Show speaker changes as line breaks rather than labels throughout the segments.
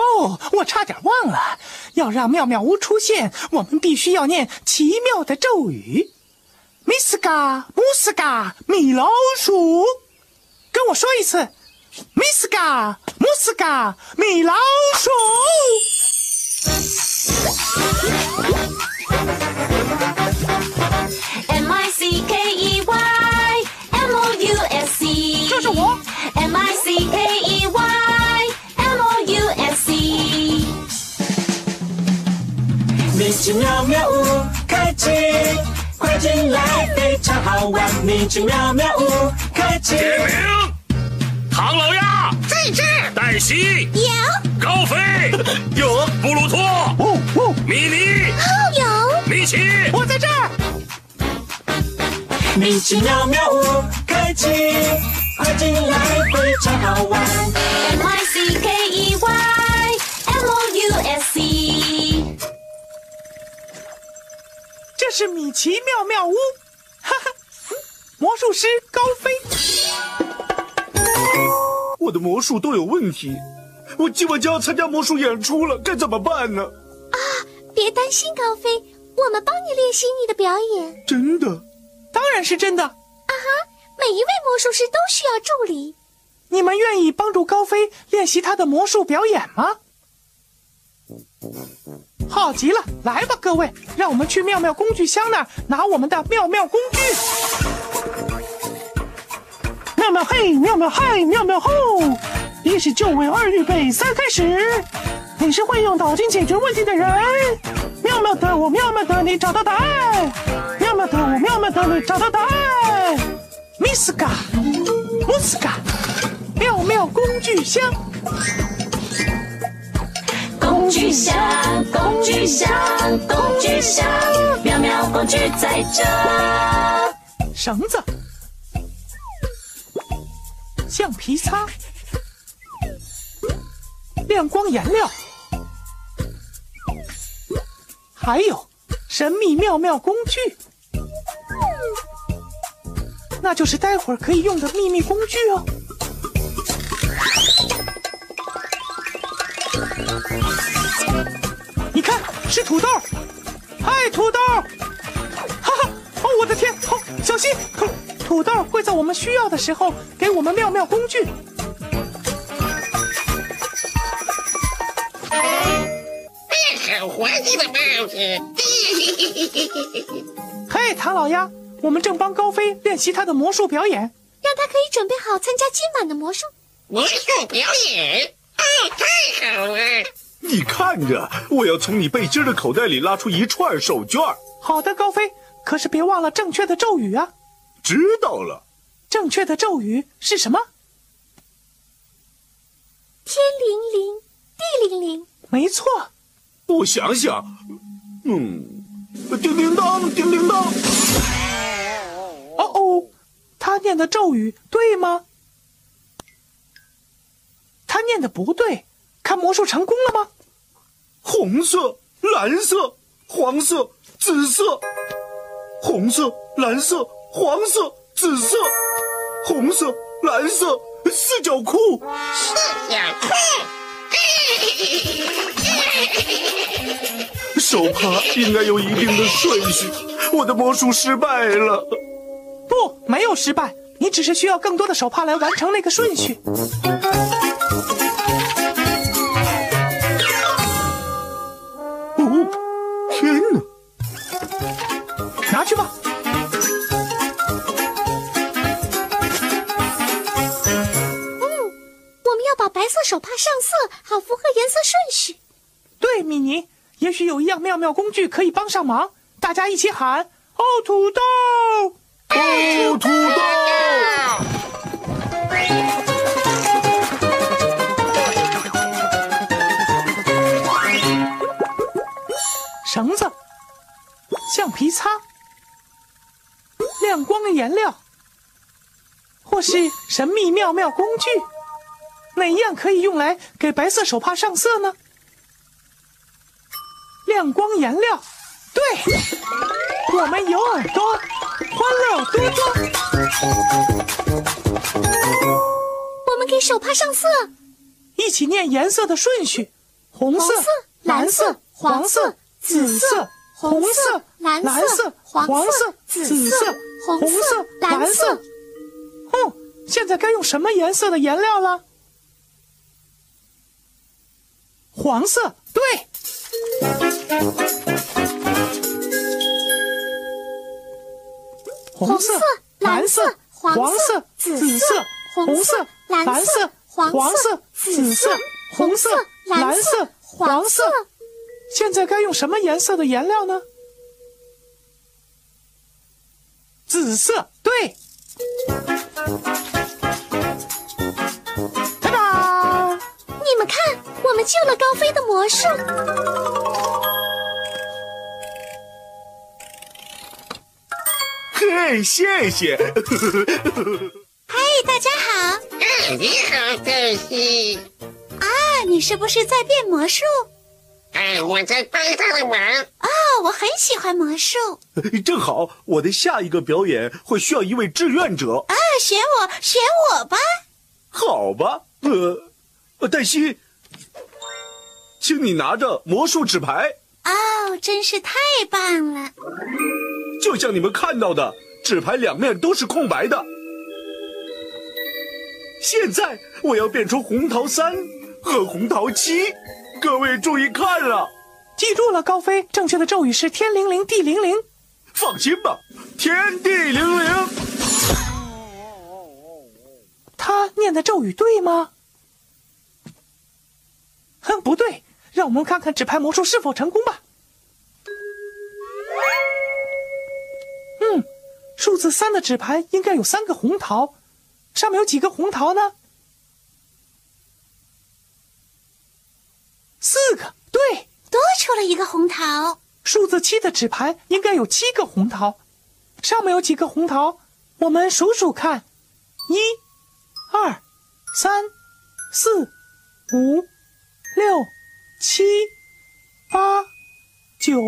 哦，我差点忘了，要让妙妙屋出现，我们必须要念奇妙的咒语。米斯嘎姆斯嘎米老鼠，跟我说一次，米斯嘎姆斯嘎米老鼠。
M I C K E Y M O U S C，
这是我
奇妙妙屋开启，快进来，非常好玩。米奇妙妙屋开启，
点名：唐老鸭。在这儿，黛西。
有
高飞。有，布鲁托。
哦哦，
米妮。
有。
米奇。
我在这儿。
米奇妙妙屋开启，快进来，非常好玩。
M I C K E Y
是米奇妙妙屋，哈哈，嗯魔术师高飞，
我的魔术都有问题，我今晚就要参加魔术演出了，该怎么办呢？
啊别担心，高飞，我们帮你练习你的表演。
真的，
当然是真的。
啊哈每一位魔术师都需要助理。
你们愿意帮助高飞练习他的魔术表演吗？好极了，来吧，各位，让我们去妙妙工具箱那儿拿我们的妙妙工具。妙妙嘿，妙妙嗨，妙妙吼！一是就位，二预备，三开始。你是会用脑筋解决问题的人。妙妙的我，妙妙的你，找到答案。妙妙的我，妙妙的你，找到答案。米斯嘎，姆斯嘎，妙妙工具箱。
工具箱，工具箱，工具箱，妙妙工具在这。
绳子、橡皮擦、亮光颜料，还有神秘妙妙工具，那就是待会儿可以用的秘密工具哦。你看，是土豆，嗨，土豆！哈哈！哦，我的天！哦，小心！土豆会在我们需要的时候给我们妙妙工具。
好滑稽的帽子！
嘿，唐老鸭，我们正帮高飞练习他的魔术表演。
让他可以准备好参加今晚的魔术。
魔术表演，哦，太好了！
你看着，我要从你背心的口袋里拉出一串手绢。
好的，高飞，可是别忘了正确的咒语啊！
知道了，
正确的咒语是什么？
天灵灵，地灵灵，
没错，
我想想，嗯，叮叮当，叮叮当，
哦哦，他念的咒语对吗？他念的不对，看魔术成功了吗？
红色、蓝色、黄色、紫色，红色、蓝色、黄色、紫色，红色、蓝色，四角裤。
四角裤，
手帕应该有一定的顺序，我的魔术失败了。
不，没有失败，你只是需要更多的手帕来完成那个顺序。
手帕上色，好符合颜色顺序。
对，米妮，也许有一样妙妙工具可以帮上忙，大家一起喊：哦，土豆！
哦，土豆！
绳子、橡皮擦、亮光颜料，或是神秘妙妙工具，哪一样可以用来给白色手帕上色呢？亮光颜料，对，我们有耳朵，欢乐多多。
我们给手帕上色，
一起念颜色的顺序：红色、蓝色、黄色、紫色、红色、蓝色、黄色、紫色、红色、蓝色。哦，现在该用什么颜色的颜料了？黄色，对。红色、蓝色、黄色、紫色、红色、蓝色、黄色、紫色、红色、蓝色、黄色。现在该用什么颜色的颜料呢？紫色，对。
你们看，我们救了高飞的魔术。
嘿，谢谢。
嘿，大家好！
啊，你好，豆西。
啊，你是不是在变魔术？
哎，我在帮他的忙。
哦，我很喜欢魔术。
正好，我的下一个表演会需要一位志愿者。
啊，选我，选我吧。
好吧，呃，黛西，请你拿着魔术纸牌。
哦，真是太棒了！
就像你们看到的，纸牌两面都是空白的。现在我要变出红桃三和红桃七，各位注意看了，
记住了，高飞，正确的咒语是天灵灵地灵灵。
放心吧，天地灵灵。
他念的咒语对吗？哼，不对，让我们看看纸牌魔术是否成功吧。嗯，数字三的纸牌应该有三个红桃，上面有几个红桃呢？四个，对，
多出了一个红桃。
数字七的纸牌应该有七个红桃，上面有几个红桃？我们数数看，一、二、三、四、五、六、七、八、九。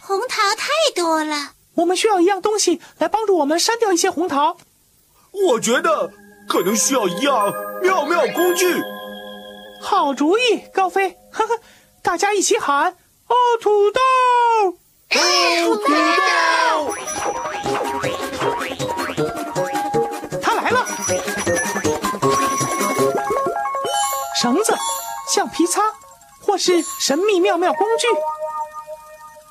红桃太多了，
我们需要一样东西来帮助我们删掉一些红桃。
我觉得可能需要一样妙妙工具。
好主意，高飞！呵呵，大家一起喊：哦，土豆！
哦，土
豆！神秘妙妙工具。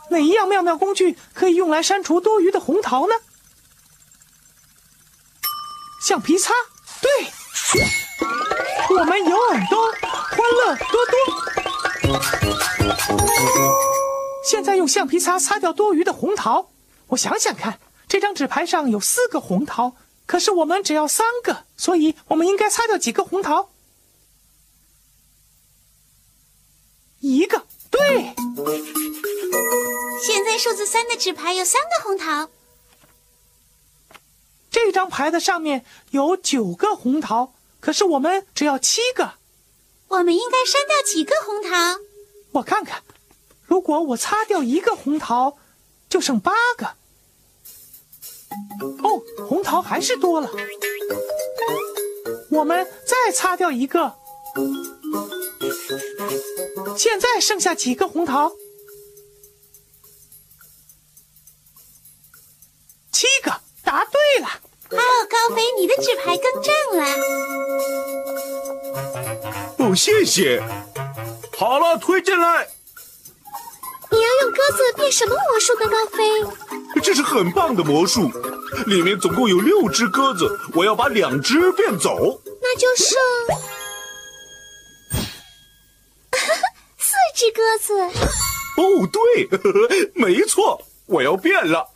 哪一样妙妙工具可以用来删除多余的红桃呢？橡皮擦，对。我们有耳朵，欢乐多多。现在用橡皮擦擦掉多余的红桃。我想想看，这张纸牌上有四个红桃，可是我们只要三个，所以我们应该擦掉几个红桃？一个，对。
现在数字三的纸牌有三个红桃。
这张牌的上面有九个红桃，可是我们只要七个。
我们应该删掉几个红桃？
我看看，如果我擦掉一个红桃，就剩八个。哦，红桃还是多了。我们再擦掉一个，现在剩下几个红桃？七个，答对了。
哦，高飞，你的纸牌更正
了。哦，谢谢。好了，推进来。
你要用鸽子变什么魔术呢，高飞？
这是很棒的魔术，里面总共有六只鸽子，我要把两只变走。
那就剩四只鸽子。
哦，对，没错，我要变了。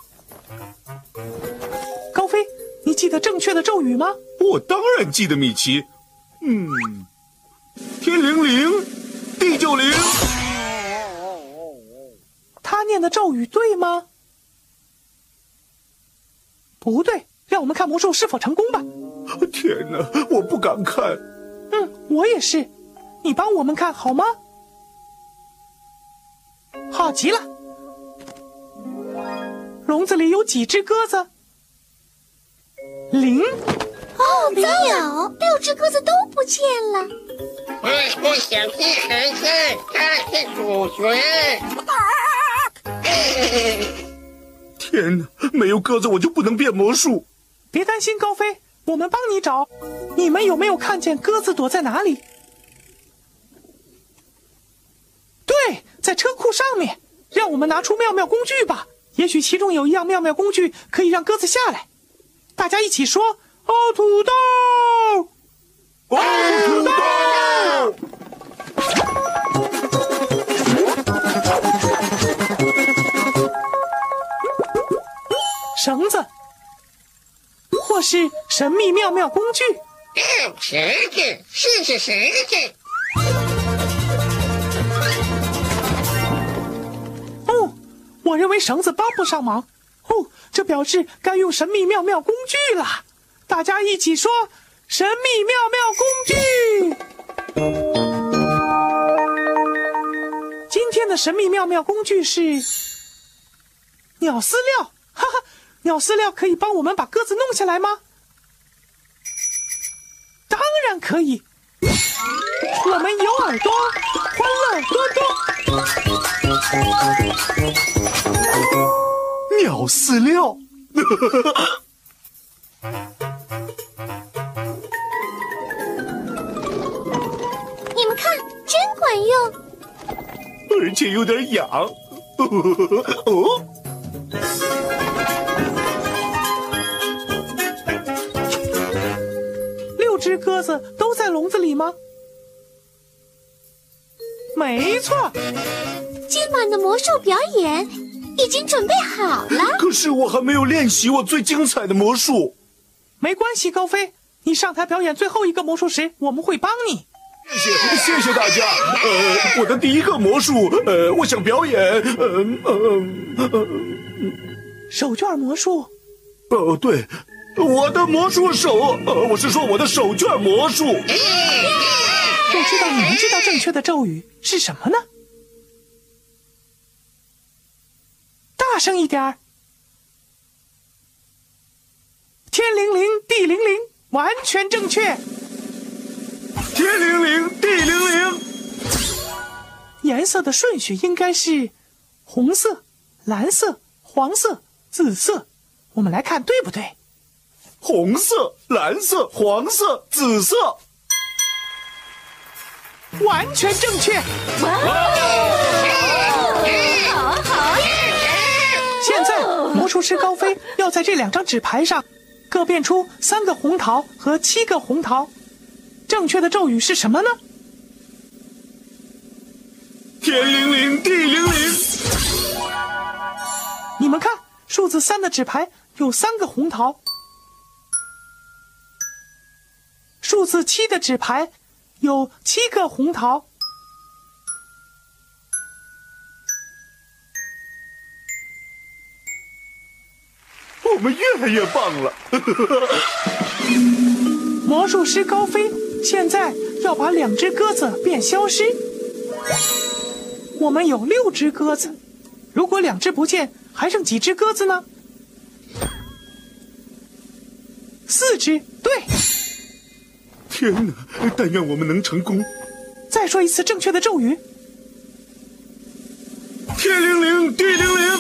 高飞，你记得正确的咒语吗？
我当然记得，米奇。嗯，天灵灵，地就灵。
他念的咒语对吗？不对，让我们看魔术是否成功吧。
天哪，我不敢看。
嗯，我也是。你帮我们看好吗？好极了。笼子里有几只鸽子？零。
哦，没有，六只鸽子都不见了。
我不想听孩子，他是主角。
天哪，没有鸽子我就不能变魔术。
别担心，高飞，我们帮你找。你们有没有看见鸽子躲在哪里？对，在车库上面。让我们拿出妙妙工具吧，也许其中有一样妙妙工具可以让鸽子下来。大家一起说：“哦，土豆，
哦，土豆。”
绳子，或是神秘妙妙工具。
绳子，试试绳子。
我认为绳子帮不上忙，哦，这表示该用神秘妙妙工具了。大家一起说：“神秘妙妙工具。”今天的神秘妙妙工具是鸟饲料，哈哈，鸟饲料可以帮我们把鸽子弄下来吗？当然可以，我们有耳朵，欢乐多多。
鸟饲料，
你们看，真管用，
而且有点痒。哦，
六只鸽子都在笼子里吗？没错，
今晚的魔术表演。已经准备好了，
可是我还没有练习我最精彩的魔术。
没关系，高飞，你上台表演最后一个魔术时，我们会帮你。
谢谢，谢谢大家。呃，我的第一个魔术，呃，我想表演，呃呃
呃，手绢魔术。
哦，对，我的魔术手，呃，我是说我的手绢魔术。
我知道你们知道正确的咒语是什么呢？声一点儿！天灵灵，地灵灵，完全正确。
天灵灵，地灵灵。
颜色的顺序应该是红色、蓝色、黄色、紫色。我们来看对不对？
红色、蓝色、黄色、紫色，
完全正确。现在魔术师高飞要在这两张纸牌上各变出三个红桃和七个红桃，正确的咒语是什么呢？
天灵灵，地灵灵。
你们看，数字三的纸牌有三个红桃，数字七的纸牌有七个红桃。
我们越来越棒了！
魔术师高飞现在要把两只鸽子变消失。我们有六只鸽子，如果两只不见，还剩几只鸽子呢？四只，对。
天哪！但愿我们能成功。
再说一次正确的咒语：
天灵灵，地灵灵。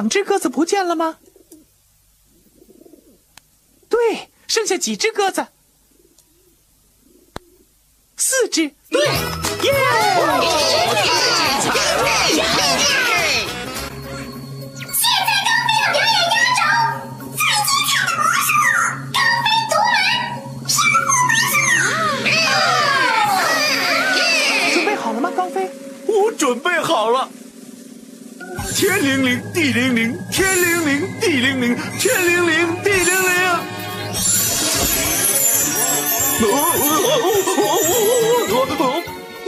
两只鸽子不见了吗？对，剩下几只鸽子？四只。对，耶！
现在高飞的表演压轴，最精彩的魔术，高飞独门，什么
准备好了吗？高飞，
我准备好了。天灵灵，地灵灵，天灵灵，地灵灵，天灵灵，地灵灵。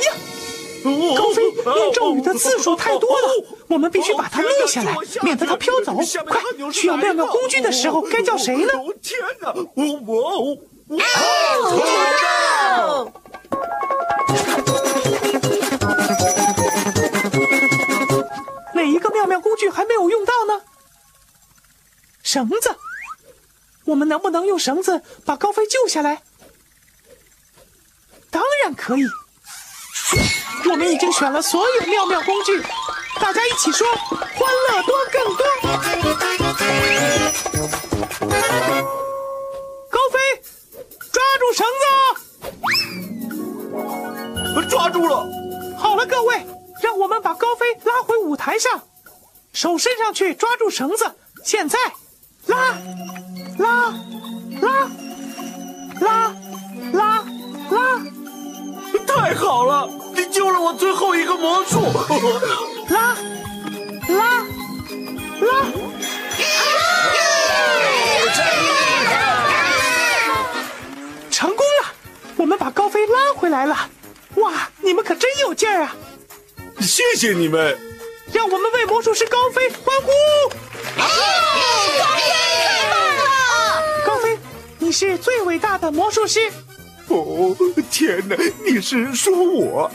呀，高飞念咒语的次数太多了，我们必须把它录下来，免得它飘走。快，需要妙妙工具的时候，该叫谁呢？
天哪！我我我！
一个妙妙工具还没有用到呢？绳子，我们能不能用绳子把高飞救下来？当然可以。我们已经选了所有妙妙工具，大家一起说：欢乐多上去抓住绳子，现在拉，拉，拉，拉，拉，拉，
太好了！你救了我最后一个魔术！
拉，拉，拉！成功了，我们把高飞拉回来了。哇，你们可真有劲儿啊！
谢谢你们！
让我们为魔术师高飞欢呼！高飞，你是最伟大的魔术师！
哦，天哪！你是说我？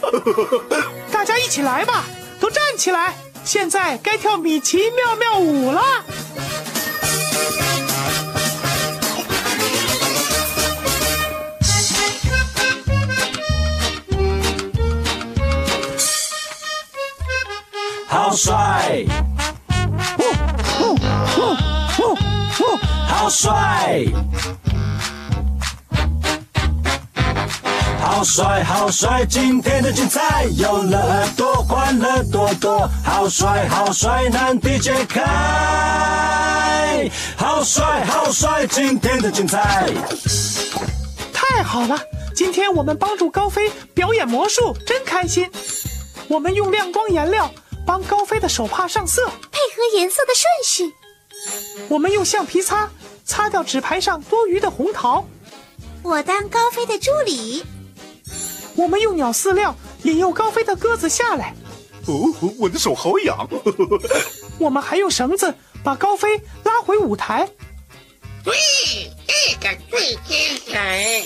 大家一起来吧，都站起来！现在该跳米奇妙妙舞了。
帅！好帅！好帅好帅！今天的精彩有了耳朵，欢乐多多。好帅好帅，难题解开。好帅好帅！今天的精彩。
太好了！今天我们帮助高飞表演魔术，真开心。我们用亮光颜料帮高飞的手帕上色，
配合颜色的顺序。
我们用橡皮擦擦掉纸牌上多余的红桃。
我当高飞的助理。
我们用鸟饲料引诱高飞的鸽子下来。
哦，我的手好痒。
我们还用绳子把高飞拉回舞台。
对，这个最精彩。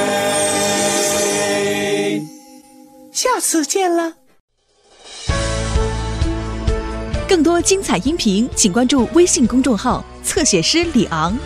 下次见了。
更多精彩音频，请关注微信公众号“侧写师李昂”。